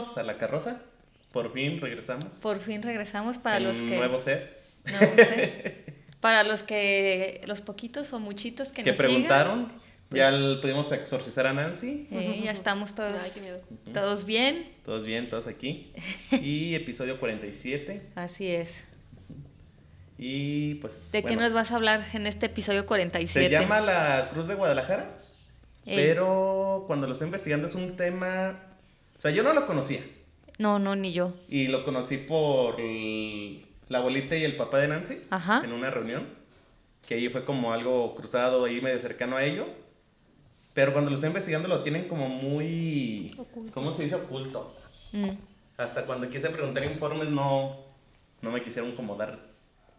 Bienvenidos a La Carroza. Por fin regresamos. Por fin regresamos para los que... nuevo set. nuevo set. Para los que... Los poquitos o muchitos que, que nos preguntaron. pues- ya pudimos exorcizar a Nancy. sigan. Eh, ya estamos todos, Ay, qué miedo. todos bien. Todos bien, todos aquí. Y episodio 47. Así es. Y pues. ¿De qué nos vas a hablar en este episodio 47? Se llama La Cruz de Guadalajara. Eh, Pero cuando lo estoy investigando es un tema. O sea, yo no lo conocía. No, no, ni yo. Y lo conocí por la abuelita y el papá de Nancy. Ajá. En una reunión. Que ahí fue como algo cruzado ahí medio cercano a ellos. Pero cuando lo estoy investigando lo tienen como muy. Oculto. ¿Cómo se dice oculto? Mm. Hasta cuando quise preguntar informes no, no me quisieron como dar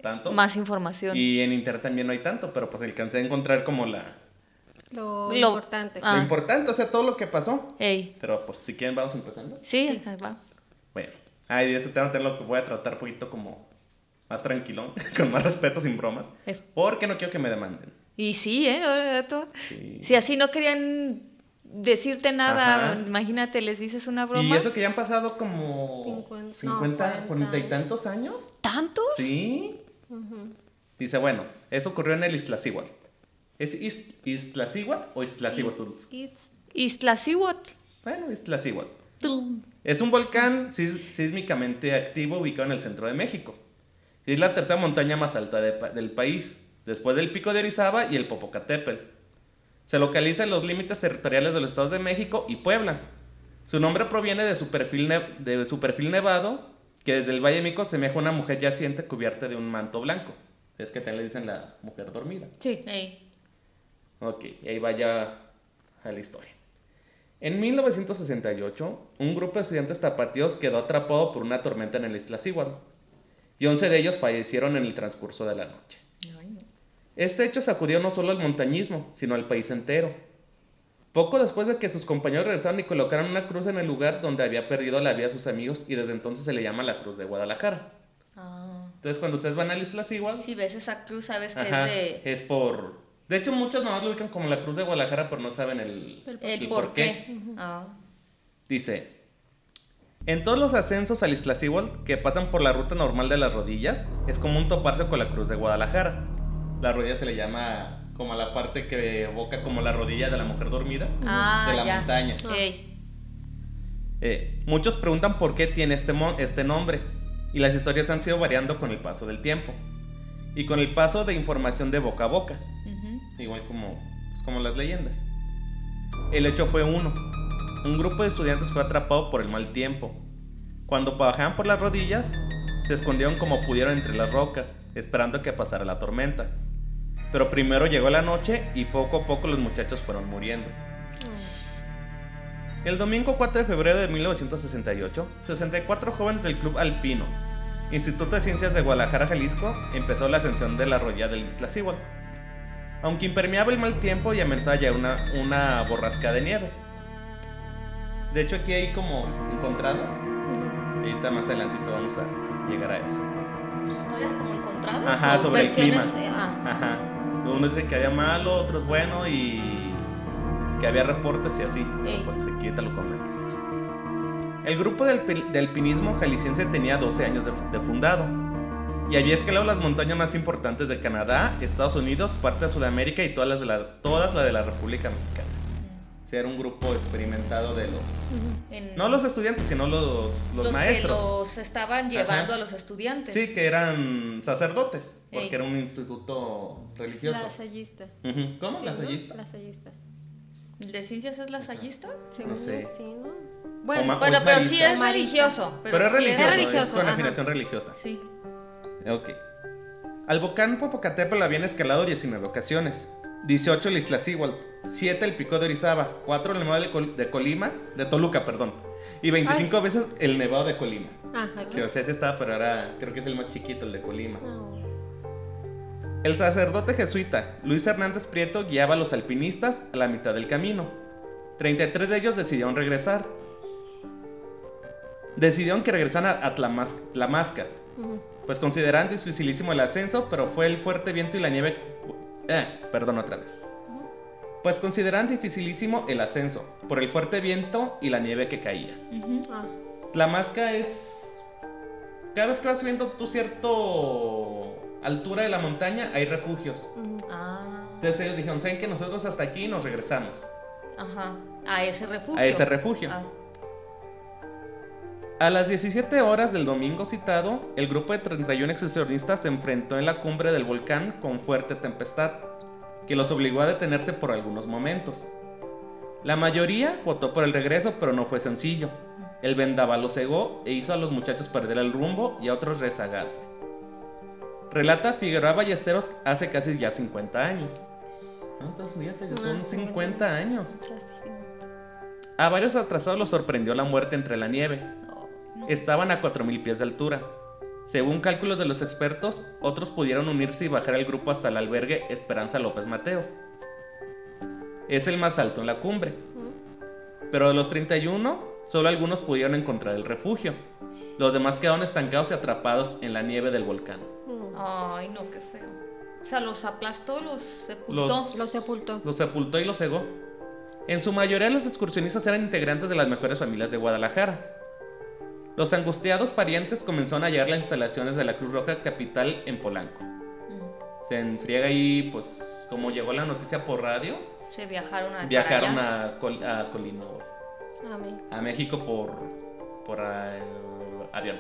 tanto. Más información. Y en internet también no hay tanto, pero pues alcancé a encontrar como la, Lo, Lo- importante. Ah. lo importante, o sea, todo lo que pasó. Ey. Pero pues si quieren vamos empezando. Sí, ahí va. Bueno, ay, de ese tema te lo que voy a tratar un poquito como más tranquilón, con más respeto, sin bromas. Es- Porque no quiero que me demanden. Y sí, ¿eh? Ahora todo- Sí. Si así no querían decirte nada, Ajá. imagínate, les dices una broma. Y eso que ya han pasado como Cincuenta- 50, no, 40 y 40 tantos años. ¿Tantos? Sí. Dice, bueno, eso ocurrió en el Iztaccíhuatl. ¿Es Iztaccíhuatl o Iztaccíhuatl. Bueno, Iztaccíhuatl. Es un volcán sísmicamente activo ubicado en el centro de México. Es la tercera montaña más alta de del país, después del Pico de Orizaba y el Popocatépetl. Se localiza en los límites territoriales de los estados de México y Puebla. Su nombre proviene de su perfil, ne- de su perfil nevado, que desde el Valle de Mico semeja a una mujer yaciente cubierta de un manto blanco. Es que también le dicen la mujer dormida. Sí. Ok, y ahí vaya a la historia. En 1968, un grupo de estudiantes tapatíos quedó atrapado por una tormenta en el Iztaccíhuatl, y 11 de ellos fallecieron en el transcurso de la noche. Este hecho sacudió no solo al montañismo, sino al país entero. Poco después de que sus compañeros regresaron y colocaron una cruz en el lugar donde había perdido la vida a sus amigos, y desde entonces se le llama la Cruz de Guadalajara. Ah. Entonces, cuando ustedes van al Iztaccíhuatl, Si ves esa cruz, sabes que Ajá, es de... es por... De hecho, muchos nomás lo ubican como la Cruz de Guadalajara, pero no saben el, El El el por qué. Ah. Dice, en todos los ascensos al Iztaccíhuatl que pasan por la ruta normal de las rodillas, es común toparse con la Cruz de Guadalajara. La rodilla se le llama como a la parte que evoca como la rodilla de la mujer dormida Ah, de la ya. montaña. Ey. Eh, muchos preguntan por qué tiene este, este nombre, y las historias han sido variando con el paso del tiempo, y con el paso de información de boca a boca. Igual como, pues, como las leyendas. El hecho fue uno. Un grupo de estudiantes fue atrapado por el mal tiempo. Cuando bajaban por las rodillas, se escondieron como pudieron entre las rocas, esperando que pasara la tormenta. Pero primero llegó la noche y poco a poco los muchachos fueron muriendo. El domingo 4 de febrero de 1968, 64 jóvenes del Club Alpino, Instituto de Ciencias de Guadalajara, Jalisco, empezó la ascensión de la arroya del Iztaccíhuatl. Aunque impermeaba el mal tiempo y amenazaba una, una borrasca de nieve. De hecho, aquí hay como encontradas. Y ahorita más adelantito vamos a llegar a eso. Historias como encontradas. Ajá, o sobre el clima. eh, ah. Ajá. Uno dice que había malo, otros bueno y que había reportes y así. Pero pues aquí ahorita lo comentamos. El grupo del, del alpinismo jalisciense tenía 12 años de, de fundado y había escalado las montañas más importantes de Canadá, Estados Unidos, parte de Sudamérica y todas las de la, todas las de la República Mexicana. O sea, era un grupo experimentado de los... En- No los estudiantes, sino los, los, los maestros. que los estaban llevando Ajá. a los estudiantes. Sí, que eran sacerdotes, porque Ey. era un instituto religioso. Lasallista. ¿Cómo? Sí, ¿Lasallista? ¿no? Lasallista. ¿El de ciencias es lasallista? Según sé. sí, ¿no? Bueno, bueno pero sí es religioso. Pero, es sí religioso, es, religioso, ajá. afinación religiosa. Sí. Ok. Al volcán Popocatépetl habían escalado 19 ocasiones. 18 el Iztaccíhuatl, 7 el Pico de Orizaba, 4 el Nevado de, Col- de Colima, de Toluca, perdón, y 25 veces el Nevado de Colima. Ajá. Sí, o sea, ese estaba, pero ahora creo que es el más chiquito, el de Colima. Ah, El sacerdote jesuita Luis Hernández Prieto guiaba a los alpinistas a la mitad del camino. 33 de ellos decidieron regresar. Decidieron que regresaran a, a Pues consideraban dificilísimo el ascenso, pero fue el fuerte viento y la nieve... Eh, perdón otra vez. pues consideraban dificilísimo el ascenso por el fuerte viento y la nieve que caía. Ujú. Ah, Tlamasca es. Cada vez que vas subiendo tu cierto altura de la montaña, hay refugios. Ah, Entonces ellos dijeron, ¿saben que nosotros hasta aquí nos regresamos ajá. A ese refugio. a ese refugio? Ah, A las 17 horas del domingo citado, el grupo de 31 excursionistas se enfrentó en la cumbre del volcán con fuerte tempestad, que los obligó a detenerse por algunos momentos. La mayoría votó por el regreso, pero no fue sencillo. El vendaval los cegó e hizo a los muchachos perder el rumbo y a otros rezagarse. Relata Figueroa Ballesteros hace casi ya 50 años. Entonces, fíjate, ya son Ah, 50 años. A varios atrasados los sorprendió la muerte entre la nieve. Estaban a 4.000 pies de altura. Según cálculos de los expertos, otros pudieron unirse y bajar el grupo hasta el albergue Esperanza López Mateos. Es el más alto en la cumbre, pero de los 31, solo algunos pudieron encontrar el refugio. Los demás quedaron estancados y atrapados en la nieve del volcán. Ay, no, qué feo. O sea, los aplastó, los sepultó. Los- Lo sepultó. Los sepultó y los cegó. En su mayoría los excursionistas eran integrantes de las mejores familias de Guadalajara. Los angustiados parientes comenzaron a llegar a las instalaciones de la Cruz Roja Capital en Polanco. Mm. Se enfriega ahí, pues, como llegó la noticia por radio, Se viajaron a viajaron a, Col- a Colima, Amén. a México por, por ah, el avión.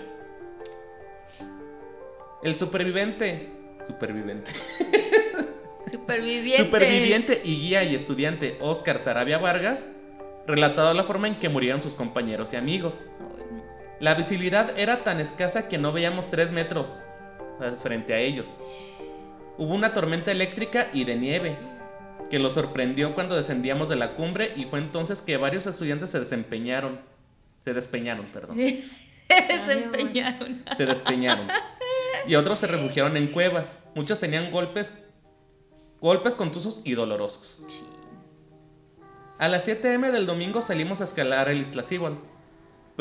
El superviviente, superviviente, Superviviente. superviviente y guía y estudiante Oscar Sarabia Vargas, relatado la forma en que murieron sus compañeros y amigos. La visibilidad era tan escasa que no veíamos 3 metros frente a ellos. Hubo una tormenta eléctrica y de nieve que los sorprendió cuando descendíamos de la cumbre y fue entonces que varios estudiantes se desempeñaron. Se despeñaron, perdón. Se empeñaron. Se despeñaron. Y otros se refugiaron en cuevas. Muchos tenían golpes golpes contusos y dolorosos. A las 7 m del domingo salimos a escalar el Iztaccíhuatl,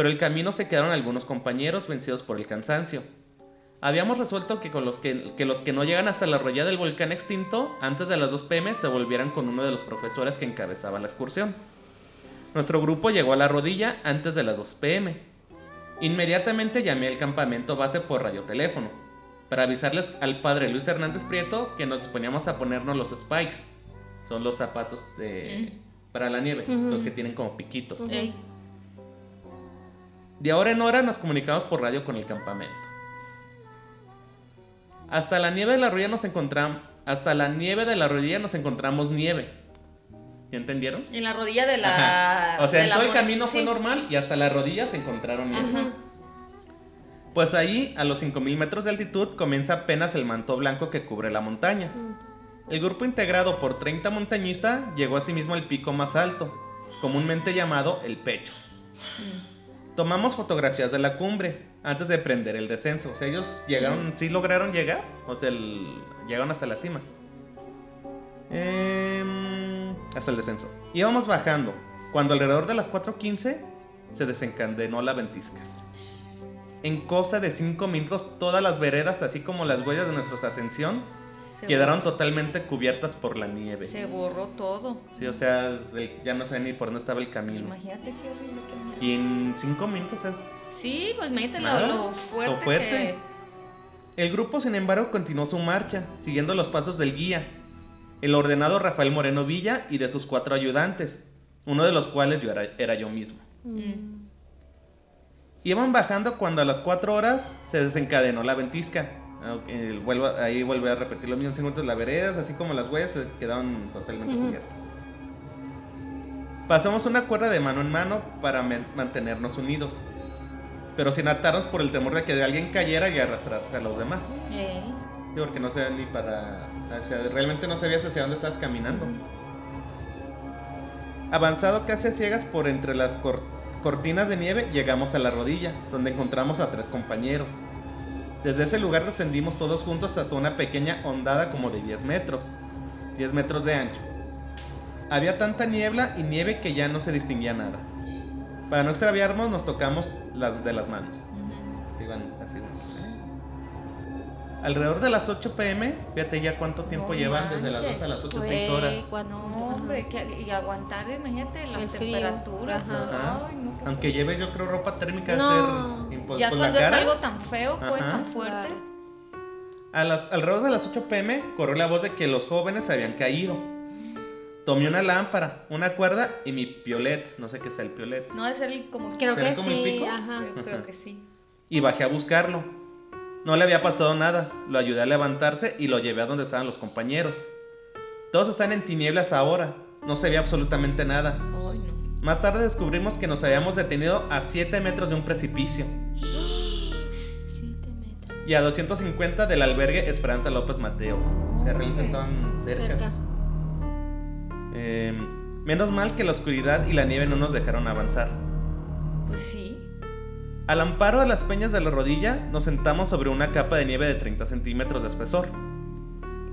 pero el camino se quedaron algunos compañeros vencidos por el cansancio. Habíamos resuelto que, con los que, que los que no llegan hasta la arroya del volcán extinto, antes de las 2 pm, se volvieran con uno de los profesores que encabezaba la excursión. Nuestro grupo llegó a la rodilla antes de las 2 pm. Inmediatamente llamé al campamento base por radioteléfono, para avisarles al padre Luis Hernández Prieto que nos disponíamos a ponernos los spikes. Son los zapatos de, para la nieve, los que tienen como piquitos. Ey. De hora en hora nos comunicamos por radio con el campamento. Hasta la nieve de la rodilla nos encontramos. Hasta la nieve de la rodilla nos encontramos nieve. ¿Ya entendieron? En la rodilla de la. Ajá. O sea, en todo el camino fue normal y hasta la rodilla se encontraron nieve. Ajá. Pues ahí, a los 5000 metros de altitud, comienza apenas el manto blanco que cubre la montaña. El grupo integrado por 30 montañistas llegó asimismo al pico más alto, comúnmente llamado el pecho. Tomamos fotografías de la cumbre antes de prender el descenso. O sea, ellos llegaron, sí lograron llegar, o sea, el- llegaron hasta la cima. Em, hasta el descenso. Íbamos bajando, cuando alrededor de las 4.15 se desencadenó la ventisca. En cosa de 5 minutos, todas las veredas, así como las huellas de nuestra ascensión, Se quedaron totalmente cubiertas por la nieve. Se borró todo. Sí, o sea, ya no sé ni por dónde estaba el camino. Imagínate qué horrible que miedo. Y en 5 minutos es Sí, pues imagínate lo, fuerte, lo fuerte. El grupo, sin embargo, continuó su marcha, siguiendo los pasos del guía, el ordenado Rafael Moreno Villa y de sus cuatro ayudantes, uno de los cuales yo era, era yo mismo. Mm. Iban bajando cuando a las 4 horas se desencadenó la ventisca. Aunque vuelvo- ahí vuelve a repetir lo mismo, minutos las veredas, así como las huellas, quedaron totalmente cubiertas. Pasamos una cuerda de mano en mano para mantenernos unidos, pero sin atarnos por el temor de que alguien cayera y arrastrarse a los demás. Sí, porque no sabía ni para. Realmente no sabías hacia dónde estabas caminando. Avanzado casi a ciegas por entre las cor- cortinas de nieve, llegamos a la rodilla, donde encontramos a tres compañeros. Desde ese lugar descendimos todos juntos hasta una pequeña ondada como de 10 metros, 10 metros de ancho. Había tanta niebla y nieve que ya no se distinguía nada. Para no extraviarnos, nos tocamos las de las manos. Se iban así, ¿no? Alrededor de las 8 pm, fíjate ya cuánto tiempo No llevan, desde las 2 manches, a las 8, Fue 6 horas. No, hombre, que- y aguantar, imagínate, las El temperaturas, todo. Ay, no, qué Aunque lleves yo creo ropa térmica No. a ser impos- ya pues, cuando la es cara. algo tan feo, pues, Ajá. tan fuerte. A las, alrededor de las 8 pm corrió la voz de que los jóvenes se habían caído. Tomé una lámpara, una cuerda y mi piolet, no sé qué sea el piolet, No ha de ser el- como Creo ¿Será que como el sí, pico? ajá. Creo, creo que sí. y bajé a buscarlo. No le había pasado nada, lo ayudé a levantarse y lo llevé a donde estaban los compañeros. Todos están en tinieblas ahora, no se veía absolutamente nada. Ay, no. Más tarde descubrimos que nos habíamos detenido a 7 metros de un precipicio. Y a 250 del albergue Esperanza López Mateos. O sea, realmente estaban cerca. Cerca. Eh, menos mal que la oscuridad y la nieve no nos dejaron avanzar. Pues sí. Al amparo de las peñas de la rodilla, nos sentamos sobre una capa de nieve de 30 centímetros de espesor.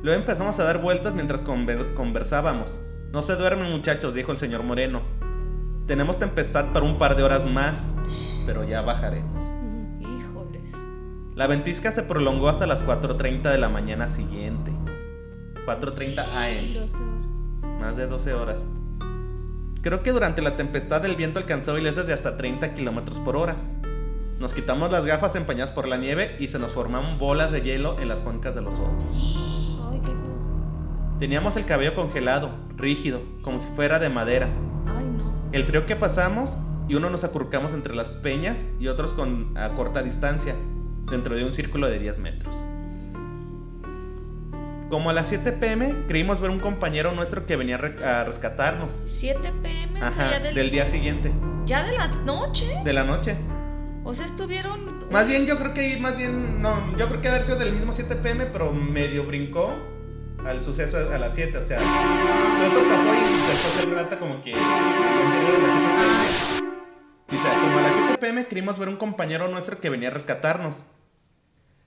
Luego empezamos a dar vueltas mientras conver- conversábamos. No se duermen muchachos, dijo el señor Moreno. Tenemos tempestad para un par de horas más, pero ya bajaremos. Híjoles. La ventisca se prolongó hasta las 4.30 de la mañana siguiente. 4.30 am, 12 horas. más de 12 horas. Creo que durante la tempestad el viento alcanzó velocidades de hasta 30 kilómetros por hora. Nos quitamos las gafas empañadas por la nieve y se nos formaron bolas de hielo en las cuencas de los ojos. Ay, qué feo. Teníamos el cabello congelado, rígido, como si fuera de madera. El frío que pasamos y uno nos acurrucamos entre las peñas y otros con, a corta distancia, dentro de un círculo de 10 metros. Como a las 7 pm creímos ver un compañero nuestro que venía a re- a rescatarnos. 7 pm, o sea, ya del, del día siguiente, ya de la noche. de la noche. O sea, estuvieron. Más bien, yo creo que más bien, no, yo creo que haber sido del mismo 7 pm, pero medio brincó al suceso a las 7, o sea, todo esto pasó y después él relata como que anterior a las 7 pm. Dice, como a las 7 pm creímos ver un compañero nuestro que venía a rescatarnos.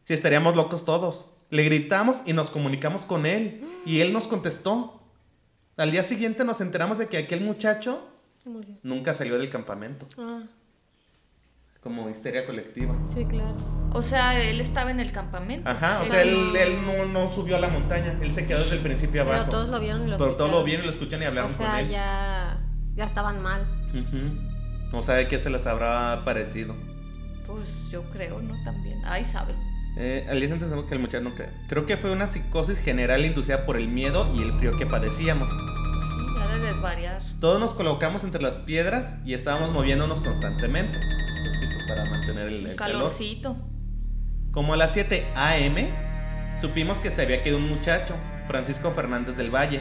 Si estaríamos locos todos. Le gritamos y nos comunicamos con él y él nos contestó. Al día siguiente nos enteramos de que aquel muchacho nunca salió del campamento, Ah, como histeria colectiva. sí, claro. O sea, él estaba en el campamento. Ajá, o sea, él, él no, no subió a la montaña, él se quedó desde el principio Pero abajo. todos lo vieron y lo Pero todos escucharon. lo vieron y lo escuchan y hablaron O sea, con él. ya, ya estaban mal. Ujú. No sabe qué se les habrá parecido. Pues yo creo, ¿no? También. Ay, sabe. Eh, al día siguiente sabemos que el muchacho no cree. Creo que fue una psicosis general inducida por el miedo y el frío que padecíamos. Sí, ya de desvariar. Todos nos colocamos entre las piedras y estábamos moviéndonos constantemente. Para mantener el, El, el calor. calorcito. Como a las 7 a.m., supimos que se había quedado un muchacho, Francisco Fernández del Valle.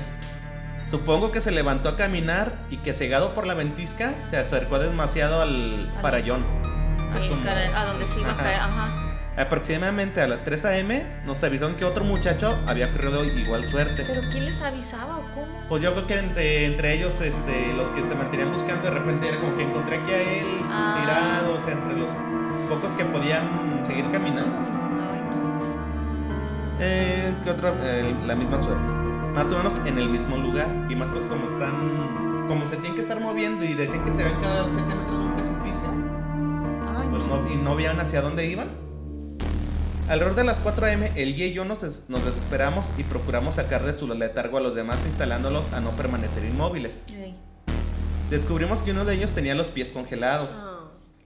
Supongo que se levantó a caminar y que cegado por la ventisca se acercó demasiado al Al- farallón. Como- a donde se iba a Ajá. caer. Ajá. Aproximadamente a las 3 a.m. nos avisaron que otro muchacho había corrido igual suerte. Pero ¿quién les avisaba o cómo? Pues yo creo que entre, entre ellos, este, los que se mantenían buscando, de repente era como que encontré aquí a él Ah. tirado, o sea, entre los pocos que podían seguir caminando. Ay, no. Eh, ¿qué otro? Eh, la misma suerte. Más o menos en el mismo lugar. Y más pues como están, como se tienen que estar moviendo y decían que se habían quedado a 7 metros de un precipicio, Ay, pues no, y no veían hacia dónde iban. Alrededor de las 4 am, el guía y yo nos, des- nos desesperamos y procuramos sacar de su letargo a los demás instalándolos a no permanecer inmóviles. Descubrimos que uno de ellos tenía los pies congelados. Ah,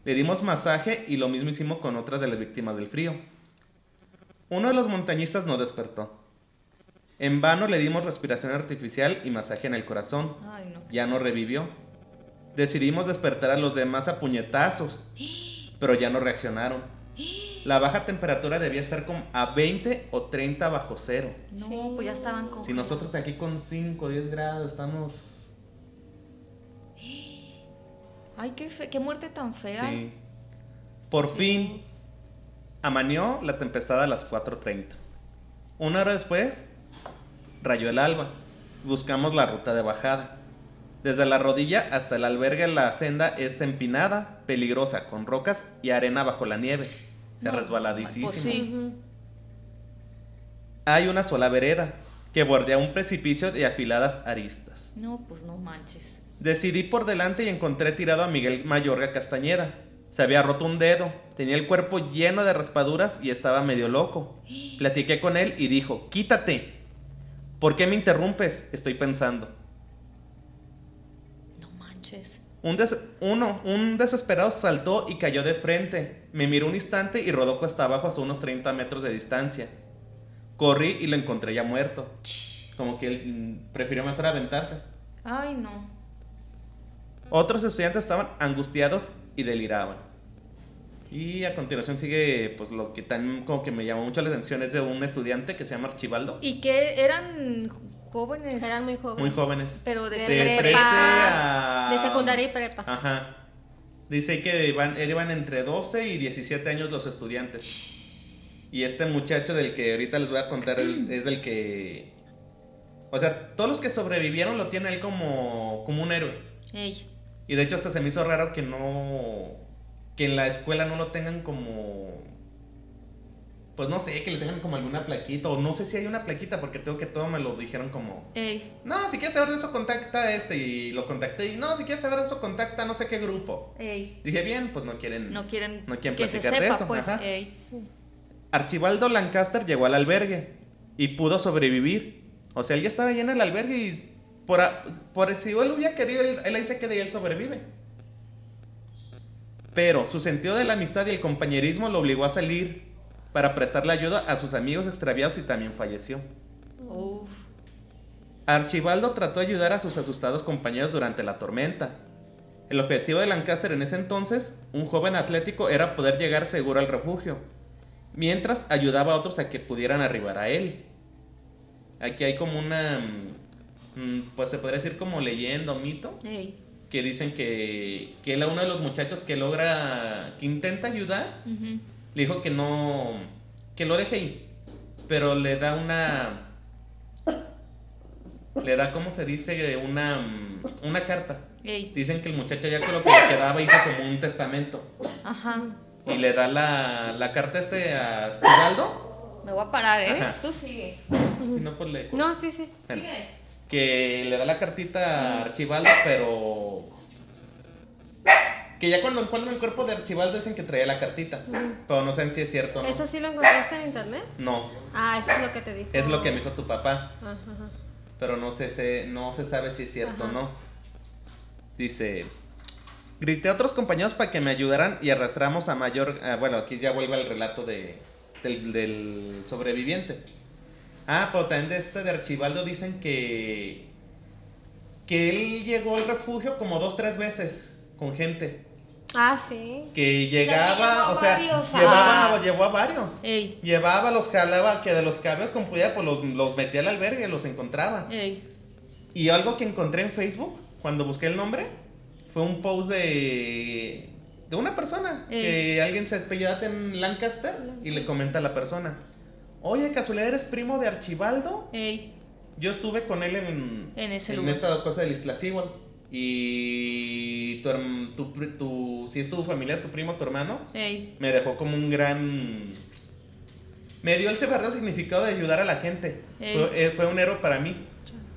Le dimos masaje y lo mismo hicimos con otras de las víctimas del frío. Uno de los montañistas no despertó. En vano le dimos respiración artificial y masaje en el corazón. Ay, no. Ya no revivió. Decidimos despertar a los demás a puñetazos, pero ya no reaccionaron. La baja temperatura debía estar como a 20 o 30 bajo cero. No, Sí. pues ya estaban con. Si nosotros aquí con 5 o 10 grados estamos... Ay, qué, fe- qué muerte tan fea. Sí. Por fin, amaneó la tempestad a las 4.30. Una hora después, rayó el alba. Buscamos la ruta de bajada. Desde la rodilla hasta el albergue la senda es empinada, peligrosa, con rocas y arena bajo la nieve. O sea, No, resbaladísimo. pues sí. ujú. Hay una sola vereda que bordea un precipicio de afiladas aristas. No, pues no manches. Decidí por delante y encontré tirado a Miguel Mayorga Castañeda. Se había roto un dedo, tenía el cuerpo lleno de raspaduras y estaba medio loco. Platiqué con él y dijo, quítate. ¿Por qué me interrumpes? Estoy pensando. Manches. Un, des- uno, un desesperado saltó y cayó de frente. Me miró un instante y rodó cuesta abajo hasta unos 30 metros de distancia. Corrí y lo encontré ya muerto. Como que él mm, prefirió mejor aventarse. Ay, no. Otros estudiantes estaban angustiados y deliraban. Y a continuación sigue, pues lo que tan como que me llamó mucho la atención es de un estudiante que se llama Archibaldo. ¿Y qué? ¿Eran jóvenes? Eran muy jóvenes. Muy jóvenes. Pero de, De De prepa. 13 a... De secundaria y prepa. Ajá. Dice que iban, iban entre 12 y 17 años los estudiantes. Y este muchacho del que ahorita les voy a contar es, del que... O sea, todos los que sobrevivieron lo tiene él como, como un héroe. Ey. Y de hecho hasta se me hizo raro que no... Que en la escuela no lo tengan como... Pues no sé, que le tengan como alguna plaquita. O no sé si hay una plaquita porque tengo que todo me lo dijeron como... Ey. No, si quieres saber de eso, contacta a este. Y lo contacté. Y no, si quieres saber de eso, contacta a no sé qué grupo. Ey. Dije, bien, pues no quieren. No quieren, No quieren que se platicar de sepa, eso, pues. ajá. Ey. Archibaldo Lancaster llegó al albergue y pudo sobrevivir. O sea, él ya estaba allá en el albergue y por, a- por si él hubiera querido, él, él ahí se queda y él sobrevive. Pero su sentido de la amistad y el compañerismo lo obligó a salir para prestarle ayuda a sus amigos extraviados y también falleció. Uf. Archibaldo trató de ayudar a sus asustados compañeros durante la tormenta. El objetivo de Lancaster en ese entonces, un joven atlético, era poder llegar seguro al refugio, mientras ayudaba a otros a que pudieran arribar a él. Aquí hay como una, mm, mm, pues se podría decir como leyenda o mito, Ey. que dicen que, que él a uno de los muchachos que logra, que intenta ayudar. Le dijo que no, que lo deje ir, pero le da una, le da, ¿cómo se dice? Una, una carta. Ey. Dicen que el muchacho ya con lo que le quedaba hizo como un testamento Ajá. y le da la, la carta este a Archibaldo. Me voy a parar, ¿eh? Ajá. Tú sigue. Si no, pues le... No, sí, sí. Bueno, Sigue. que le da la cartita a Archibaldo, pero... Que ya cuando encuentran el cuerpo de Archibaldo dicen que traía la cartita, pero no sé si es cierto o no. ¿Eso sí lo encontraste en internet? No, Ah, eso es lo que te dijo. es lo que me dijo tu papá. Ajá, ajá. pero no se, se- no se sabe si es cierto o no. Dice, grité a otros compañeros para que me ayudaran y arrastramos a mayor... ah, bueno, aquí ya vuelve el relato de, del, del sobreviviente. Ah, pero también de este de Archibaldo dicen que... Que él llegó al refugio como dos, tres veces con gente. Ah, sí. Que llegaba, o sea, llevaba, llevó a varios. Ey. Llevaba, los jalaba, que de los cabellos con pudiera, pues los, los metía al albergue, los encontraba. Ey. Y algo que encontré en Facebook, cuando busqué el nombre, fue un post de, de una persona. Ey. Que alguien se apellida en Lancaster y le comenta a la persona. Oye, casualidad eres primo de Archibaldo. Ey. Yo estuve con él en, En ese en lugar. esta cosa del Iztaccíhuatl. Y tu, tu, tu- si es tu familiar, tu primo, tu hermano, Ey. me dejó como un gran... Me dio ese verdadero significado de ayudar a la gente. Fue, eh, fue un héroe para mí.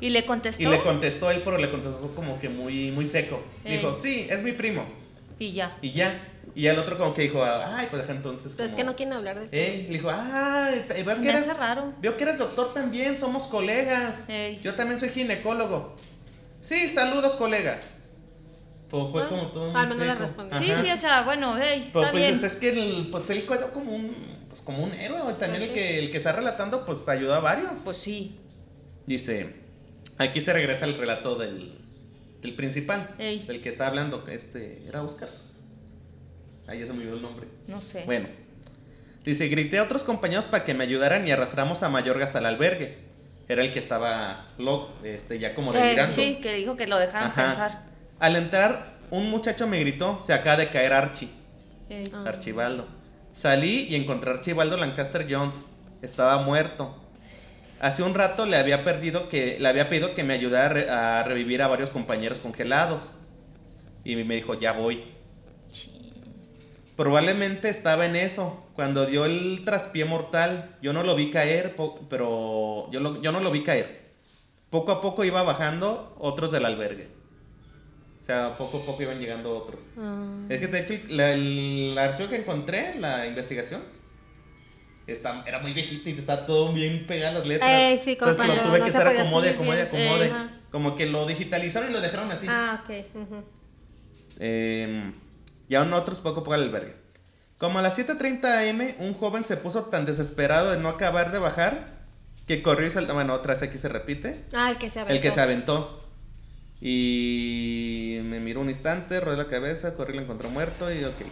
¿Y le contestó? Y le contestó él, pero le contestó como que muy, muy seco. Ey. Dijo, sí, es mi primo. Y ya. Y ya. Y el otro como que dijo, ay, pues entonces. Pero es como- que no quieren hablar de Ey, le dijo, ah, veo que eres, raro. veo que eres doctor también, somos colegas. Ey. Yo también soy ginecólogo. Sí, saludos, colega. Pues fue Ah, como todo al menos le respondió. Sí, sí, o sea, bueno, ey, Pero está pues bien. es, es que el, pues él quedó como un, pues como un héroe. También el Pues que, el que está relatando, pues ayudó a varios. Pues sí. Dice, aquí se regresa el relato del, del principal, Ey. del que está hablando, que este, ¿era Oscar? Ahí ya se me olvidó el nombre. No sé. Bueno, dice, grité a otros compañeros para que me ayudaran y arrastramos a Mayorga hasta el albergue. Era el que estaba loco, este, ya como Que- delirando. sí, que dijo que lo dejaran Ajá. pensar. Al entrar, un muchacho me gritó, se acaba de caer Archie. Ah. Archibaldo. Salí y encontré a Archibaldo Lancaster Jones. Estaba muerto. Hace un rato le había perdido que le había pedido que me ayudara a, re- a revivir a varios compañeros congelados. Y me dijo, "Ya voy." Probablemente estaba en eso cuando dio el traspié mortal. Yo no lo vi caer, pero yo, lo- yo no lo vi caer. Poco a poco iba bajando otros del albergue. sea, poco a poco iban llegando otros. Ah. Es que de hecho la- el archivo que encontré, la investigación, está, era muy viejita y está todo bien pegado las letras. Eh, sí, como Entonces lo tuve no que podía acomode, acomode, acomode. Eh. Como que lo digitalizaron y lo dejaron así. Ah, ok. ujú. Eh, y aún otros poco poco al albergue. Como a las 7.30 am, un joven se puso tan desesperado de no acabar de bajar que corrió y saltó. Bueno, otra vez aquí se repite. Ah, el que se aventó. El que se aventó. Y me miró un instante, rodó la cabeza, corrió y lo encontró muerto y ok.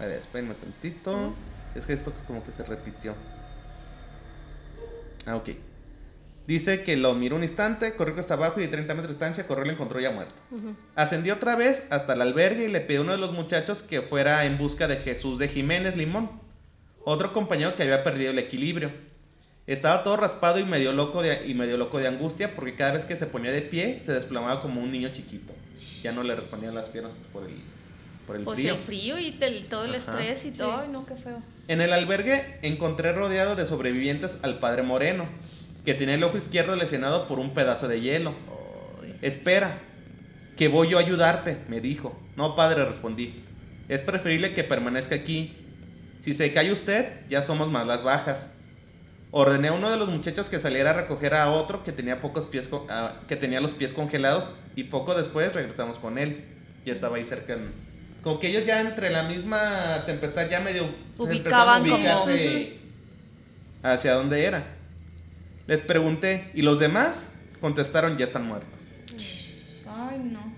A ver, espérenme tantito. Es que esto como que se repitió. Ah, ok. Dice que lo miró un instante, corrió hasta abajo y de 30 metros de distancia corrió y lo encontró ya muerto. Ascendió otra vez hasta el albergue y le pidió a uno de los muchachos que fuera en busca de Jesús de Jiménez Limón, otro compañero que había perdido el equilibrio. Estaba todo raspado y medio loco de, y medio loco de angustia porque cada vez que se ponía de pie se desplomaba como un niño chiquito. Ya no le respondían las piernas por el, por el Pues frío. el frío y el- todo el Ajá. estrés y todo. Sí. Ay, no, qué feo. En el albergue encontré rodeado de sobrevivientes al padre Moreno, que tenía el ojo izquierdo lesionado por un pedazo de hielo. Ay. Espera, que voy yo a ayudarte, me dijo. No, padre, respondí. Es preferible que permanezca aquí. Si se cae usted, ya somos más las bajas. Ordené a uno de los muchachos que saliera a recoger a otro que tenía pocos pies ah, que tenía los pies congelados y poco después regresamos con él. Ya estaba ahí cerca. en- Como que ellos ya entre la misma tempestad ya medio Ubicaban empezaron a como- ubicarse hacia dónde era. Les pregunté, ¿y los demás? Contestaron, ya están muertos. Ay, no.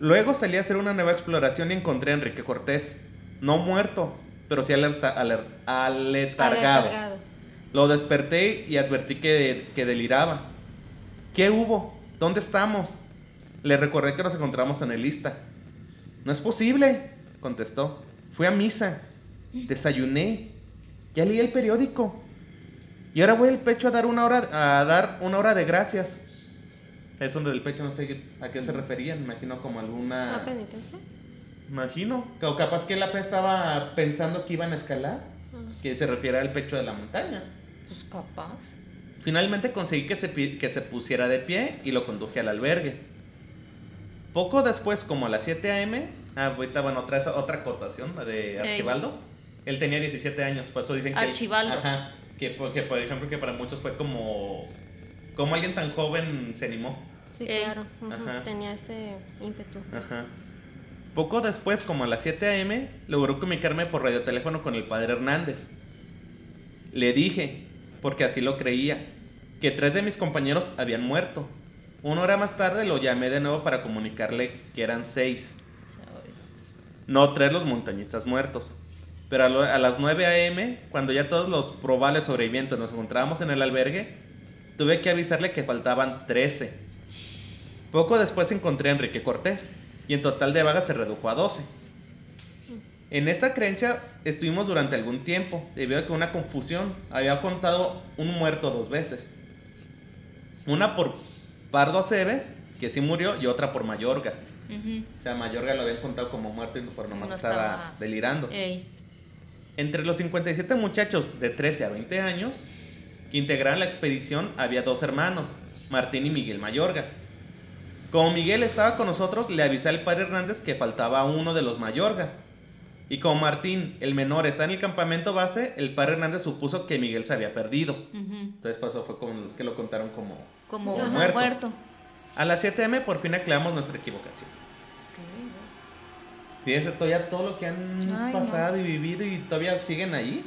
Luego salí a hacer una nueva exploración y encontré a Enrique Cortés. No muerto, pero sí alerta, aler- aletargado. Aletargado. Lo desperté y advertí que, que deliraba. ¿Qué hubo? ¿Dónde estamos? Le recordé que nos encontramos en el lista. No es posible, contestó. Fui a misa, desayuné, ya leí el periódico. Y ahora voy al pecho a dar una hora, a dar una hora de gracias. Eso del pecho no sé a qué se referían, imagino como alguna... ¿A penitencia? Imagino, o capaz que él apenas estaba pensando que iban a escalar, Ah. que se refiere al pecho de la montaña. Pues capaz. Finalmente conseguí que se, que se pusiera de pie y lo conduje al albergue. Poco después, como a las 7 a.m., ah, ahorita, bueno, otra, otra acotación la de. Archibaldo. Él tenía 17 años, por eso dicen que... él- Archibaldo. ajá, que, por- que, por ejemplo, que para muchos fue como... Como alguien tan joven se animó. Sí, Ey. claro. ujú, Ajá. Tenía ese ímpetu. Ajá. Poco después, como a las 7 a.m., logró comunicarme por radioteléfono con el padre Hernández. Le dije, porque así lo creía, que tres de mis compañeros habían muerto. Una hora más tarde lo llamé de nuevo para comunicarle que eran seis, no tres los montañistas muertos. Pero a, lo- a las 9 a.m., cuando ya todos los probables sobrevivientes nos encontrábamos en el albergue, tuve que avisarle que faltaban 13. Poco después encontré a Enrique Cortés y en total de vagas se redujo a 12. En esta creencia estuvimos durante algún tiempo, debido a que una confusión había contado un muerto dos veces. Una por Pardo Aceves, que sí murió, y otra por Mayorga. O sea, Mayorga lo habían contado como muerto y por nomás No estaba, estaba- delirando. Ey. Entre los 57 muchachos de 13 a 20 años que integraron la expedición había dos hermanos, Martín y Miguel Mayorga. Como Miguel estaba con nosotros, le avisé al padre Hernández que faltaba uno de los Mayorga. Y como Martín, el menor, está en el campamento base, el padre Hernández supuso que Miguel se había perdido. Entonces pasó fue como que lo contaron como... Como Como muerto. muerto. A las 7 m por fin aclaramos nuestra equivocación. Fíjense todavía todo lo que han Ay, pasado y vivido y todavía siguen ahí.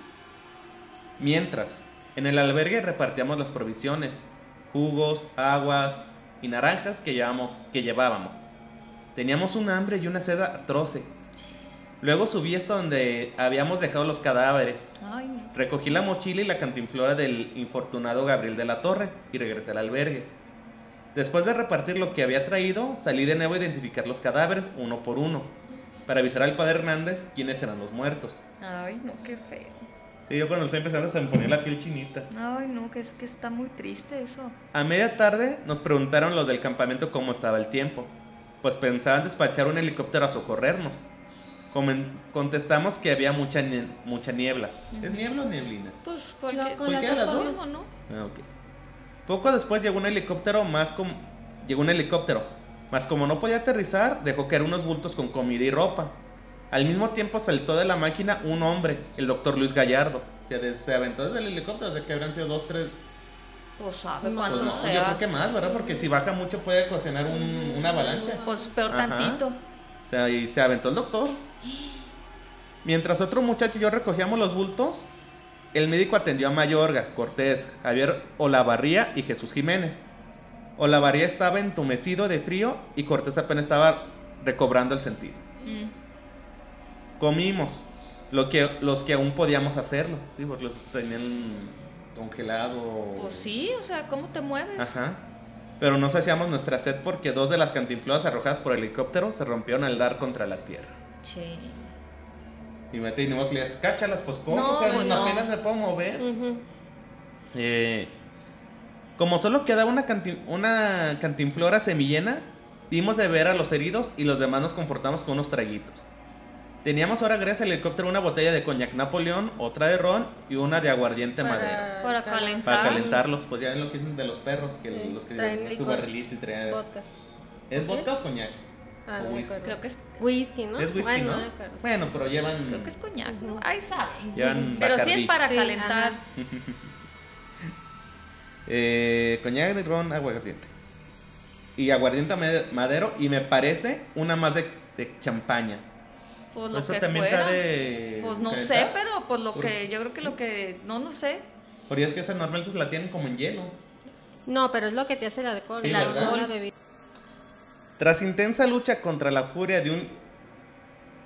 Mientras, en el albergue repartíamos las provisiones, jugos, aguas y naranjas que llevábamos. Que llevábamos. Teníamos un hambre y una sed atroce. Luego subí hasta donde habíamos dejado los cadáveres. Ay, no. Recogí la mochila y la cantinflora del infortunado Gabriel de la Torre y regresé al albergue. Después de repartir lo que había traído, salí de nuevo a identificar los cadáveres uno por uno, para avisar al padre Hernández quiénes eran los muertos. Ay, no, qué feo. Sí, yo cuando estoy empezando se me ponía la piel chinita. Ay, no, que es que está muy triste eso. A media tarde nos preguntaron los del campamento cómo estaba el tiempo, pues pensaban despachar un helicóptero a socorrernos. Comen- contestamos que había mucha, nie- mucha niebla. ¿Es Ujú. niebla o nieblina? Pues Con cualquier... con ¿Cualquiera de dos las dos? formas. ¿no? Ah, ok. Poco después llegó un helicóptero más com- llegó un helicóptero Mas como no podía aterrizar, dejó caer unos bultos con comida y ropa. Al mismo tiempo saltó de la máquina un hombre, el doctor Luis Gallardo. O sea, de- se aventó desde el helicóptero, o sea que habrán sido dos, tres. Pues sabe Pues cuánto yo sea. creo que más, ¿verdad? Porque si baja mucho puede ocasionar un- una avalancha. Pues peor Ajá. tantito. O sea, y se aventó el doctor. Mientras otro muchacho y yo recogíamos los bultos, el médico atendió a Mayorga, Cortés, Javier Olavarría y Jesús Jiménez. Olavarría estaba entumecido de frío y Cortés apenas estaba recobrando el sentido. Mm. Comimos, lo que, los que aún podíamos hacerlo, ¿sí? porque los tenían congelado. Pues sí, o sea, ¿cómo te mueves? Ajá. Pero no saciamos nuestra sed porque dos de las cantinfloas arrojadas por el helicóptero se rompieron al dar contra la tierra. Che. Y me y digas, cáchalas, pues cómo, No, o sea, no. apenas me puedo mover. Ujú. Eh, como solo quedaba una, cantin- una cantinflora semillena, dimos de ver a los heridos y los demás nos confortamos con unos traguitos. Teníamos ahora gracias al helicóptero una botella de coñac Napoleón, otra de ron y una de aguardiente madero. Para calentar. Para calentarlos, pues ya ven lo que dicen de los perros, que Sí, los que traen tienen su barrilito y traen... Vodka. ¿Es vodka o coñac? Ah, O no whisky. Creo que es, Whisky, ¿no? Es whisky, bueno, ¿no? Bueno, pero llevan... creo que es coñac. Ujú. Ay, sabe. llevan Pero sí es para Sí, calentar. Eh, coñac de ron, aguardiente. Y aguardiente made- madero. Y me parece una más de, de champaña. Pues lo Eso que también fuera. está de. Pues no sé, pero pues lo Por- que yo creo que lo que no no sé. Porque es que esa normalmente la tienen como en hielo. No, pero es lo que te hace el alcohol. Sí, la ¿verdad? alcohol, la bebida. Tras intensa lucha contra la furia de un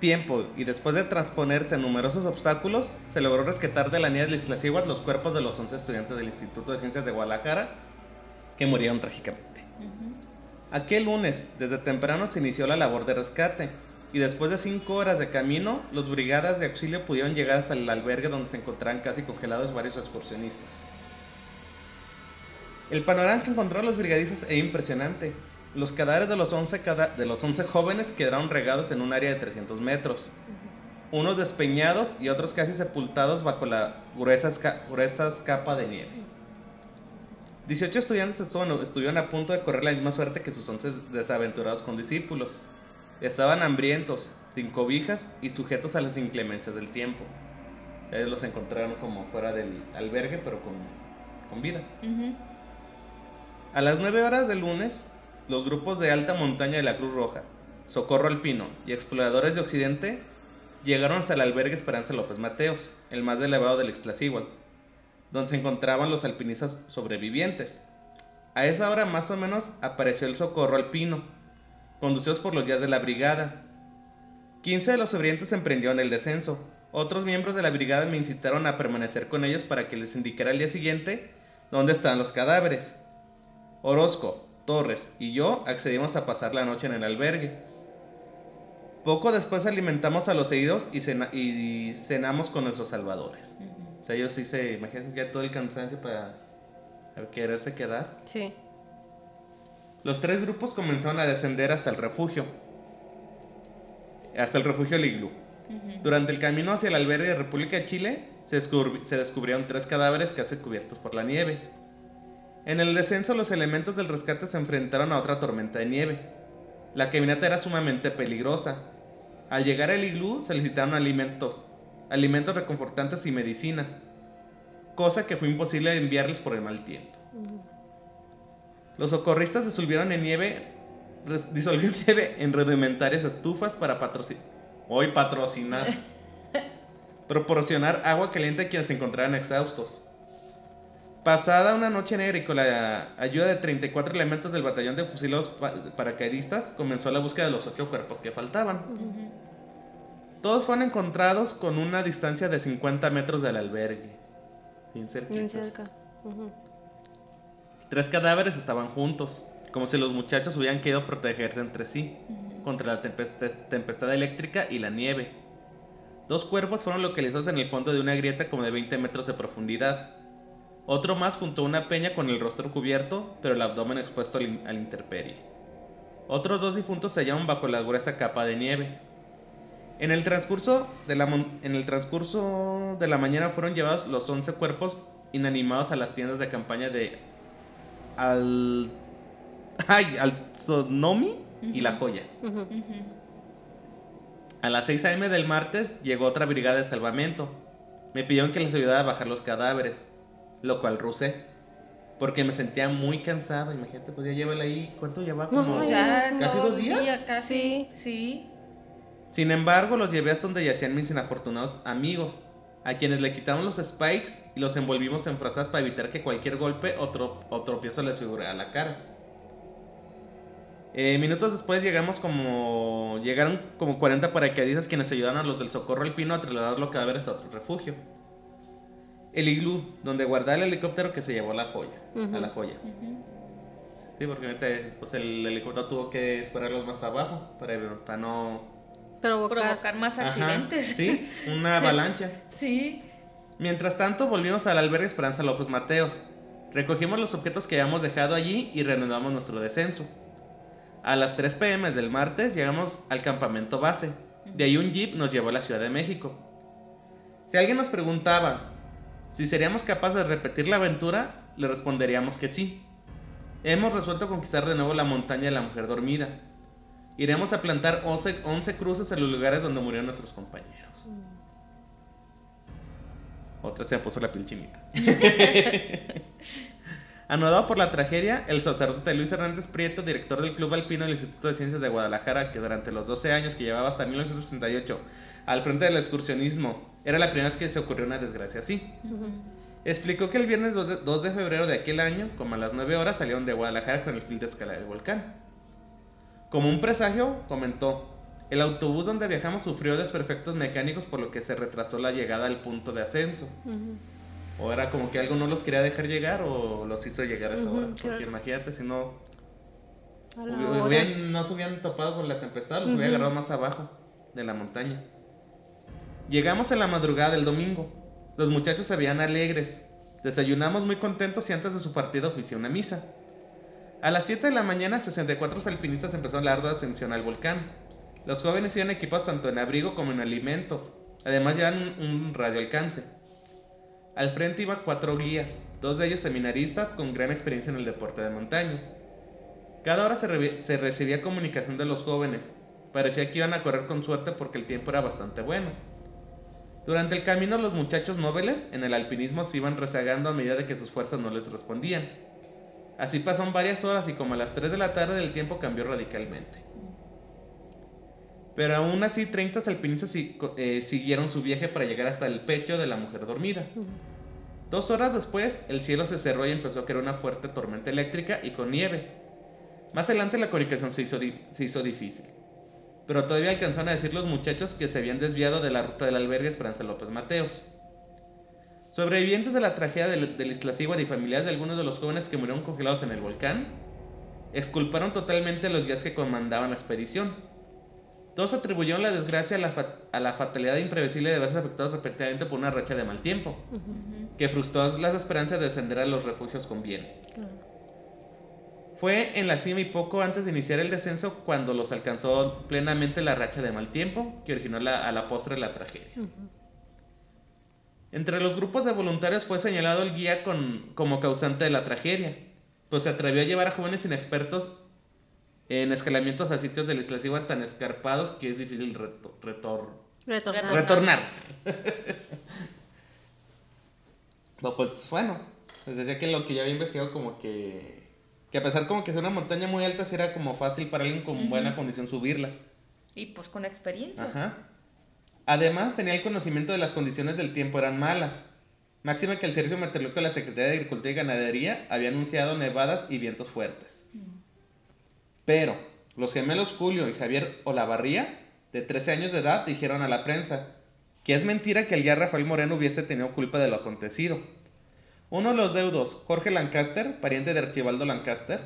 tiempo y después de transponerse numerosos obstáculos, se logró rescatar de la nieve de Iztaccíhuatl los cuerpos de los 11 estudiantes del Instituto de Ciencias de Guadalajara que murieron trágicamente. Aquel lunes, desde temprano, se inició la labor de rescate y después de cinco horas de camino, los brigadas de auxilio pudieron llegar hasta el albergue donde se encontraban casi congelados varios excursionistas. El panorama que encontraron los brigadistas es impresionante. Los cadáveres de los 11, cada- de los 11 jóvenes quedaron regados en un área de 300 metros. Unos despeñados y otros casi sepultados bajo la gruesa, gruesas capa de nieve. 18 estudiantes estuvieron a punto de correr la misma suerte que sus 11 desaventurados condiscípulos. Estaban hambrientos, sin cobijas y sujetos a las inclemencias del tiempo. Ellos los encontraron como fuera del albergue, pero con, con vida. A las 9 horas del lunes, los grupos de alta montaña de la Cruz Roja, Socorro Alpino y Exploradores de Occidente llegaron hasta el albergue Esperanza López Mateos, el más elevado del Ixtlacíhuatl, donde se encontraban los alpinistas sobrevivientes. A esa hora más o menos apareció el Socorro Alpino, conducidos por los guías de la brigada. 15 de los sobrevivientes emprendieron el descenso. Otros miembros de la brigada me incitaron a permanecer con ellos para que les indicara al día siguiente dónde estaban los cadáveres. Orozco, Torres y yo accedimos a pasar la noche en el albergue. Poco después alimentamos a los heridos y, cena- y cenamos con nuestros salvadores. O sea, ellos sí se, imagínense ya todo el cansancio para quererse quedar. Sí. Los tres grupos comenzaron a descender hasta el refugio. Hasta el refugio Liglu. Durante el camino hacia el albergue de República de Chile, se, se descubrieron tres cadáveres casi cubiertos por la nieve. En el descenso, los elementos del rescate se enfrentaron a otra tormenta de nieve. La caminata era sumamente peligrosa. Al llegar al iglú, solicitaron alimentos, alimentos reconfortantes y medicinas, cosa que fue imposible enviarles por el mal tiempo. Los socorristas disolvieron en nieve, disolvieron nieve en rudimentarias estufas para patrocinar, hoy patrocinar, proporcionar agua caliente a quienes se encontraban exhaustos. Pasada una noche negra y con la ayuda de 34 elementos del batallón de fusilados pa- paracaidistas, comenzó la búsqueda de los ocho cuerpos que faltaban. Todos fueron encontrados con una distancia de 50 metros del albergue. Ujú. Tres cadáveres estaban juntos, como si los muchachos hubieran querido protegerse entre sí contra la tempestad eléctrica y la nieve. Dos cuerpos fueron localizados en el fondo de una grieta como de 20 metros de profundidad. Otro más junto a una peña con el rostro cubierto, pero el abdomen expuesto al, in- a la intemperie. Otros dos difuntos se hallaron bajo la gruesa capa de nieve. En el transcurso de la, en el transcurso de la mañana fueron llevados los 11 cuerpos inanimados a las tiendas de campaña de Al... Ay, Alzonomi y La Joya. A las 6 a.m. del martes llegó otra brigada de salvamento. Me pidieron que les ayudara a bajar los cadáveres, lo cual rusé, porque me sentía muy cansado. Imagínate, pues ya llévala ahí. ¿Cuánto llevaba? Como... Ya. ¿Casi dos días? día, casi. Sí. Sí. Sin embargo, los llevé hasta donde yacían mis inafortunados amigos, a quienes le quitamos los spikes y los envolvimos en frazas para evitar que cualquier golpe o, tro- o tropiezo les figurara la cara. Eh, minutos después llegamos como... Llegaron como 40 paracaidistas quienes ayudaron a los del Socorro Alpino a trasladar los cadáveres a otro refugio. El iglú, donde guardaba el helicóptero que se llevó a la joya. A Ujú. la joya. Ujú. Sí, porque ahorita, pues el helicóptero tuvo que esperarlos más abajo para, para no... Provocar. Provocar más Ajá, accidentes. sí, una avalancha. Sí. Mientras tanto, volvimos al albergue Esperanza López Mateos. Recogimos los objetos que habíamos dejado allí y reanudamos nuestro descenso. A las 3 pm del martes llegamos al campamento base. De ahí un jeep nos llevó a la Ciudad de México. Si alguien nos preguntaba si seríamos capaces de repetir la aventura, le responderíamos que sí. Hemos resuelto conquistar de nuevo la montaña de la mujer dormida. Iremos a plantar 11, 11 cruces en los lugares donde murieron nuestros compañeros. Otra se me puso la piel chinita. Anudado por la tragedia, el sacerdote Luis Hernández Prieto, director del Club Alpino del Instituto de Ciencias de Guadalajara, que durante los 12 años que llevaba hasta 1968 al frente del excursionismo, era la primera vez que se ocurrió una desgracia así. Explicó que el viernes 2 de, 2 de febrero de aquel año, como a las 9 horas, salieron de Guadalajara con el fin de escalar el volcán. Como un presagio, comentó, el autobús donde viajamos sufrió desperfectos mecánicos por lo que se retrasó la llegada al punto de ascenso. O era como que algo no los quería dejar llegar o los hizo llegar a esa hora. Porque claro. imagínate si no, hubieran- no se hubieran topado con la tempestad, los hubiera agarrado más abajo de la montaña. Llegamos en la madrugada del domingo. Los muchachos se veían alegres. Desayunamos muy contentos y antes de su partida ofició una misa. A las 7 de la mañana, 64 alpinistas empezaron la ardua ascensión al volcán. Los jóvenes iban equipados tanto en abrigo como en alimentos. Además llevan un, un radioalcance. Al frente iban cuatro guías, dos de ellos seminaristas con gran experiencia en el deporte de montaña. Cada hora se recibía comunicación de los jóvenes. Parecía que iban a correr con suerte porque el tiempo era bastante bueno. Durante el camino los muchachos nobles en el alpinismo se iban rezagando a medida de que sus fuerzas no les respondían. Así pasaron varias horas y como a las 3 de la tarde el tiempo cambió radicalmente. Pero aún así 30 alpinistas eh, siguieron su viaje para llegar hasta el pecho de la mujer dormida. Dos horas después, el cielo se cerró y empezó a caer una fuerte tormenta eléctrica y con nieve. Más adelante la comunicación se hizo, se hizo difícil. Pero todavía alcanzaron a decir los muchachos que se habían desviado de la ruta del albergue Esperanza López Mateos. Sobrevivientes de la tragedia del, del Iztaccíhuatl y familiares de algunos de los jóvenes que murieron congelados en el volcán, exculparon totalmente a los guías que comandaban la expedición. Todos atribuyeron la desgracia a la, fa- a la fatalidad imprevisible de verse afectados repentinamente por una racha de mal tiempo que frustró las esperanzas de descender a los refugios con bien. Fue en la cima y poco antes de iniciar el descenso cuando los alcanzó plenamente la racha de mal tiempo que originó la- a la postre la tragedia. Entre los grupos de voluntarios fue señalado el guía con- como causante de la tragedia, pues se atrevió a llevar a jóvenes inexpertos en escalamientos a sitios del Iztaccíhuatl tan escarpados que es difícil reto- retor- Retornar. retornar. no, pues bueno, les decía que lo que yo había investigado como que que a pesar como que es una montaña muy alta, sí era como fácil para alguien con buena condición subirla. Y pues con experiencia. Ajá. Además, tenía el conocimiento de las condiciones del tiempo eran malas. Máxima que el Servicio Meteorológico de la Secretaría de Agricultura y Ganadería había anunciado nevadas y vientos fuertes. Mm. Pero los gemelos Julio y Javier Olavarría, de 13 años de edad, dijeron a la prensa que es mentira que el ya Rafael Moreno hubiese tenido culpa de lo acontecido. Uno de los deudos, Jorge Lancaster, pariente de Archibaldo Lancaster,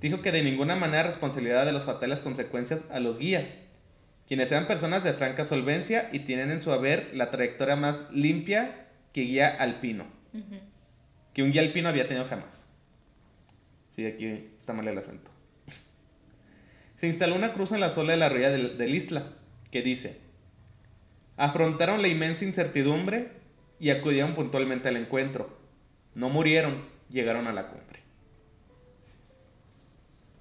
dijo que de ninguna manera responsabilidad de las fatales consecuencias a los guías, quienes eran personas de franca solvencia y tienen en su haber la trayectoria más limpia que guía alpino, Ujú. que un guía alpino había tenido jamás. Sí, aquí está mal el acento. Se instaló una cruz en la sola de la ría del, del isla, que dice, afrontaron la inmensa incertidumbre y acudieron puntualmente al encuentro. No murieron, llegaron a la cumbre.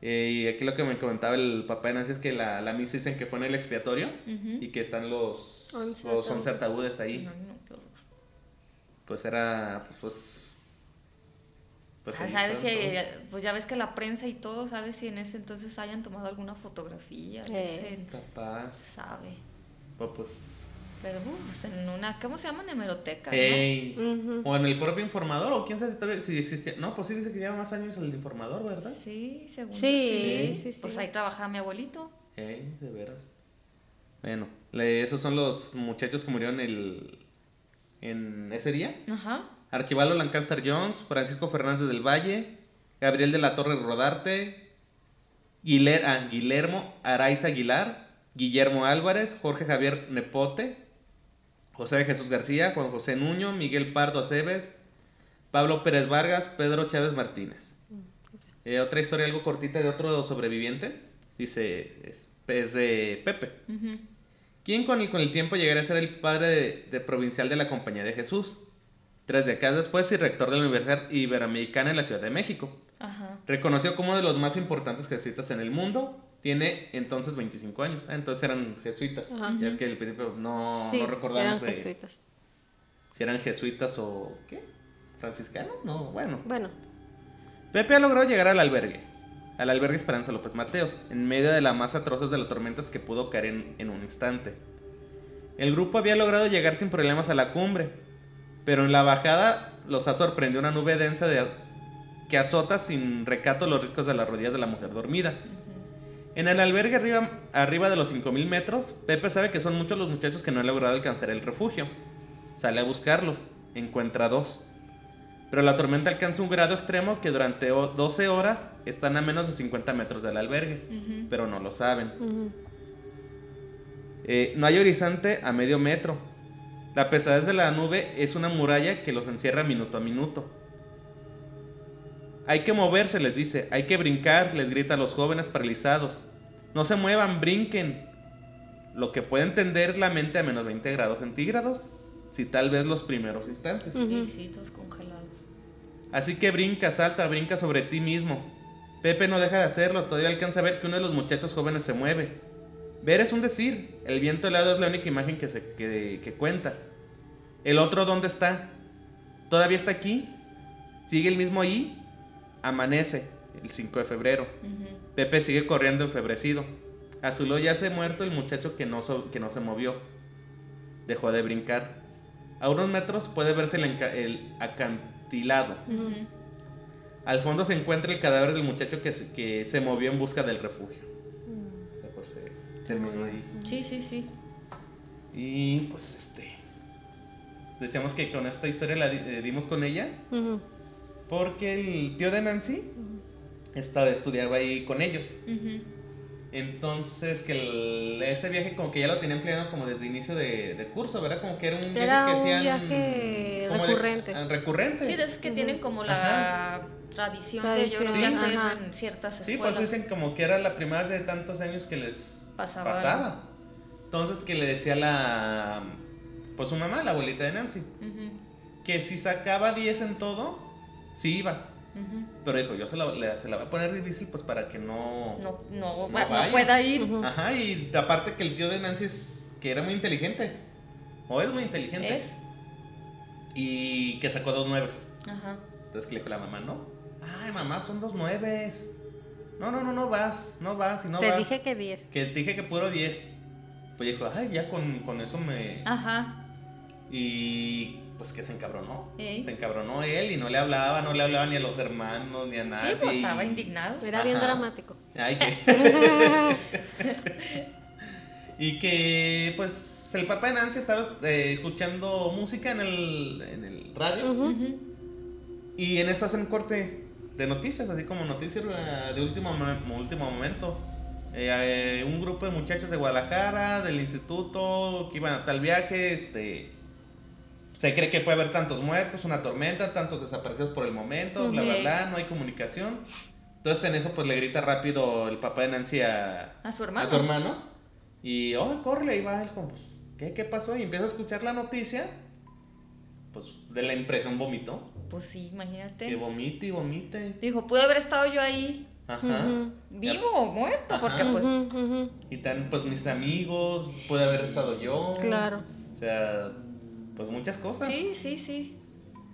Eh, y aquí lo que me comentaba el papá de Nancy es que la, la misa dicen que fue en el expiatorio Ujú. y que están los, Once los 11 ataúdes. ataúdes ahí. No, no. Pues era, pues... pues Ah, ¿Sabes si, pues ya ves que la prensa y todo, ¿sabes si en ese entonces hayan tomado alguna fotografía? Eh. sé, Capaz. sabe. Pues, pues... Pero uh, pues en una, ¿cómo se llama? Hemeroteca. ¿no? O en el propio informador, o quién sabe si, todavía- si existía. No, pues sí dice que lleva más años el informador, ¿verdad? Sí, según Sí, Sí. sí, sí. Pues ahí trabajaba mi abuelito. Ey, de veras. Bueno, le- esos son los muchachos que murieron el, en ese día. Ajá. Archibalo Lancaster Jones, Francisco Fernández del Valle, Gabriel de la Torre Rodarte, Guiler- ah, Guillermo Araiza Aguilar, Guillermo Álvarez, Jorge Javier Nepote, José de Jesús García, Juan José Nuño, Miguel Pardo Aceves, Pablo Pérez Vargas, Pedro Chávez Martínez. Eh, otra historia algo cortita de otro sobreviviente, dice, es, es de Pepe. Ujú. quien con el, con el tiempo llegaría a ser el padre de, de provincial de la Compañía de Jesús. Tres décadas después y rector de la Universidad Iberoamericana en la Ciudad de México. Ajá. Reconocido como uno de los más importantes jesuitas en el mundo. Tiene entonces 25 años. Ah, entonces eran jesuitas. Ajá. Ya es que al principio no, Sí, no recordamos eran de- jesuitas. si eran jesuitas o ¿qué? ¿Franciscanos? No, bueno. Bueno, Pepe ha logrado llegar al albergue, al albergue Esperanza López Mateos, en medio de la más atroces de las tormentas que pudo caer en, en un instante. El grupo había logrado llegar sin problemas a la cumbre, pero en la bajada los ha sorprendido una nube densa de, que azota sin recato los riscos de las rodillas de la mujer dormida. En el albergue arriba, arriba de los 5000 metros, Pepe sabe que son muchos los muchachos que no han logrado alcanzar el refugio. Sale a buscarlos, encuentra dos. Pero la tormenta alcanza un grado extremo que durante o- 12 horas están a menos de 50 metros del albergue, pero no lo saben. Eh, no hay horizonte a medio metro. La pesadez de la nube es una muralla que los encierra minuto a minuto. Hay que moverse, les dice. Hay que brincar, les grita a los jóvenes paralizados. No se muevan, brinquen. Lo que puede entender la mente a menos 20 grados centígrados. Si tal vez los primeros instantes. Y sí, todos congelados. Así que brinca, salta, brinca sobre ti mismo. Pepe no deja de hacerlo, todavía alcanza a ver que uno de los muchachos jóvenes se mueve. Ver es un decir, el viento helado es la única imagen que, se, que, que cuenta. ¿El otro dónde está? ¿Todavía está aquí? ¿Sigue el mismo ahí? Amanece, el 5 de febrero. Pepe sigue corriendo enfebrecido. A su lado ya se ha muerto el muchacho que no, so- que no se movió. Dejó de brincar. A unos metros puede verse el, el acantilado. Al fondo se encuentra el cadáver del muchacho que se, que se movió en busca del refugio. O sea, pues eh, terminó ahí. Sí, sí, sí. Y pues este. Decíamos que con esta historia la eh, dimos con ella. Porque el tío de Nancy estaba, estudiaba ahí con ellos. Entonces, que el- ese viaje como que ya lo tenían planeado como desde inicio de, de curso, ¿verdad? Como que era un viaje Era que un hacían... viaje como de- recurrente. ah, recurrente. Sí, de esos que tienen como la tradición de que hacer Ajá. en ciertas Sí, por escuelas. eso dicen como que era la primera vez de tantos años que les Pasaba. pasaba. Entonces que le decía la pues su mamá, la abuelita de Nancy, que si sacaba 10 en todo, sí iba. Pero dijo, yo se la, le- se la voy a poner difícil pues para que no... No, no, No pueda ir. Ujú. Ajá, y aparte que el tío de Nancy es que era muy inteligente. O es muy inteligente. Es. Y que sacó dos nueves. Ajá. Entonces que le dijo la mamá, no. Ay, mamá, son dos nueves. No, no, no, no vas, no vas y no Te vas. dije que 10. Que te dije que puro 10. Pues dijo, ay, ya con, con eso me... Ajá. Y pues que se encabronó. Se encabronó él y no le hablaba, no le hablaba ni a los hermanos, ni a nadie. Sí, pues estaba y- indignado. Era bien dramático. Ay, que... y que pues el papá de Nancy estaba eh, escuchando música en el, en el radio. Y en eso hacen un corte de noticias, así como noticias eh, de último, mo- último momento. Eh, un grupo de muchachos de Guadalajara, del instituto, que iban a tal viaje, este... Se cree que puede haber tantos muertos, una tormenta, tantos desaparecidos por el momento, bla, bla, no hay comunicación. Entonces en eso pues le grita rápido el papá de Nancy a, A su hermano. a su hermano. Y, oh, corre, ahí va. Él como, pues, ¿qué, ¿qué pasó? Y empieza a escuchar la noticia. Pues de la impresión vomitó. Pues sí, imagínate. Que vomite y vomite. Dijo, pude haber estado yo ahí. Ajá. Vivo o muerto, porque pues. Y tan, pues mis amigos, puede haber estado yo. Claro. O sea, pues muchas cosas. Sí, sí, sí.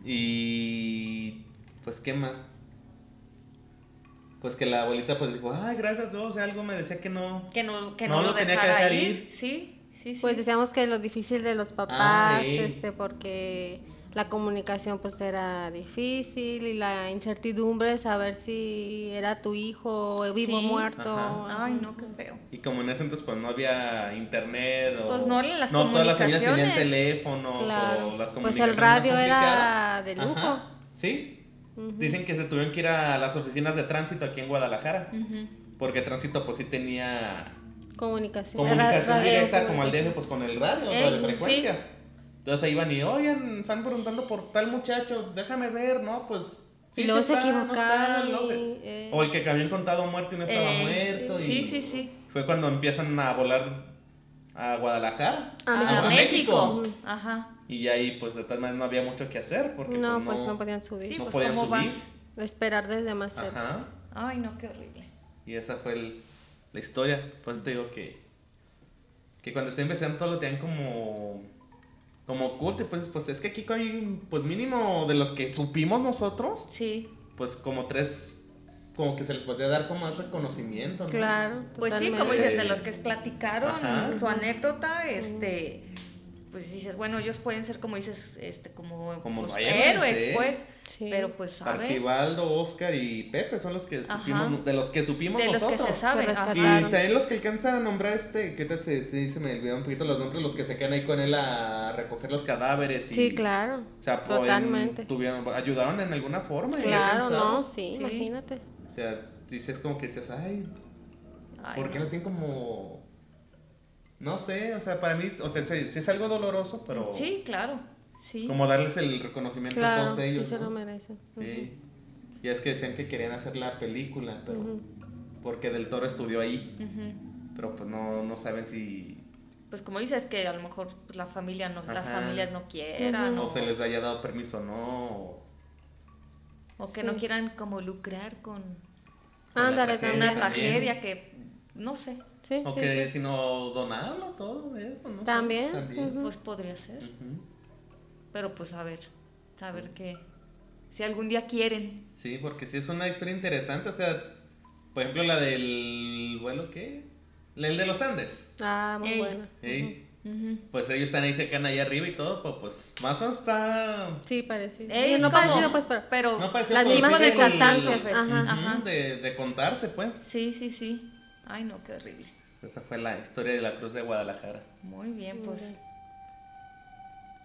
Y pues, ¿qué más? Pues que la abuelita pues dijo, ay, gracias Dios, o sea, algo me decía que no. Que no, que No no, lo lo tenía que dejar ir. ir. Sí, sí, sí. Pues decíamos que lo difícil de los papás, Ah, eh. este, porque la comunicación pues era difícil y la incertidumbre de saber si era tu hijo vivo o Sí. muerto. Ajá. Ay, no, qué feo. Y como en ese entonces pues no había internet o... Pues no, las No todas las familias tenían teléfonos Claro. o las Pues comunicaciones el radio era de lujo. Ajá, Sí, dicen que se tuvieron que ir a las oficinas de tránsito aquí en Guadalajara. Porque tránsito pues sí tenía Comunicación. comunicación radio, directa como al. DF pues con el radio, Eh, radiofrecuencias. Entonces ahí iban y, oigan, están preguntando por tal muchacho, déjame ver, ¿no? Pues... y luego se está, equivocaron. no eh, O el que habían contado muerto y no estaba Eh, muerto. y Sí, sí, sí. Fue cuando empiezan a volar a Guadalajara. A a México. México. Ajá. Y ahí pues de tal manera no había mucho que hacer porque no, pues, pues no podían subir. Sí, no pues podían ¿cómo subir. vas? Esperar desde más cerca. Ajá. Ay, no, qué horrible. Y esa fue el- la historia. Pues te digo que que cuando estoy empezando todo lo tenían como como y pues pues es que aquí hay pues mínimo de los que supimos nosotros, Sí. pues como tres como que se les podría dar como más reconocimiento, ¿no? Claro. Pues sí, como dices, de los que platicaron Ajá. su anécdota, este, pues dices, bueno, ellos pueden ser como dices, este, como, Como pues, héroes, héroes, ¿eh? pues, Sí. pero pues sabe Archibaldo, Oscar y Pepe son los que Ajá. supimos, de los que supimos de los que nosotros. se saben. Que. Y también los que alcanzan a nombrar este, ¿qué tal se, se, se me olvidaron un poquito los nombres? Los que se quedan ahí con él a recoger los cadáveres y... Sí, claro. O sea, pues, Totalmente. tuvieron, ayudaron en alguna forma. y Claro, no, sí, Sí. imagínate. O sea, dices como que dices, ay, Ay, ¿por qué no. no tienen como... No sé, o sea, para mí, o sea, sí, sí es algo doloroso, pero... Sí, claro, sí. Como darles el reconocimiento a todos ellos, sí se ¿no? lo merecen. Sí. Y es que decían que querían hacer la película, pero... Porque Del Toro estudió ahí, pero pues no, no saben si... Pues como dices que a lo mejor pues, la familia no, las familias no quieran o, o se les haya dado permiso o no. o- o que Sí. no quieran como lucrar con Ándale, tragedia una tragedia que, no sé, Sí, O sí, que sí. si no donarlo todo eso, ¿no? También, También. ujú. pues podría ser. Ujú. Pero pues a ver, a ver qué. Si algún día quieren. Sí, porque sí es una historia interesante, o sea, por ejemplo la del vuelo, ¿qué? La- El de los Andes. Ah, muy Ey. buena. ¿sí? Ujú. Pues ellos están ahí, se quedan ahí arriba y todo, pues, pues más o menos está... Sí, parecido. Es no como- parecido, pues, pero. Pero No parece Las pero mismas circunstancias, pues, ajá. Ajá. De, de contarse, pues. sí, sí, sí. Ay, no, qué horrible. Esa fue la historia de la Cruz de Guadalajara. Muy bien, pues.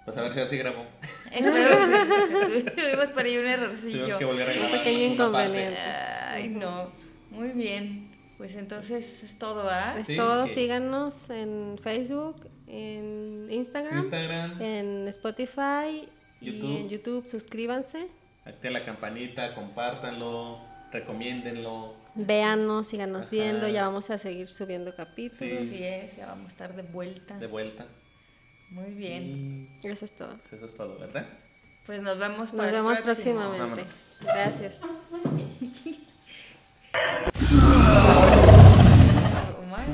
Pues a ver si ahora sí grabó. Espero tuvimos por ahí un errorcillo. Tuvimos que volver a Un grabar. pequeño una parte. inconveniente. Ay, no. Muy bien. Pues entonces es todo, ¿ah? Es Sí, todo, que- síganos en Facebook, en Instagram, Instagram, en Spotify YouTube. y en YouTube. Suscríbanse, activen la campanita, compártanlo, recomiéndenlo. véanos, síganos Ajá. viendo. Ya vamos a seguir subiendo capítulos. Sí. Así es, ya vamos a estar de vuelta. De vuelta. Muy bien. Y Eso es todo. eso es todo, ¿verdad? Pues nos vemos Nos para el vemos próximo. próximamente. Vámonos. Gracias. Omar.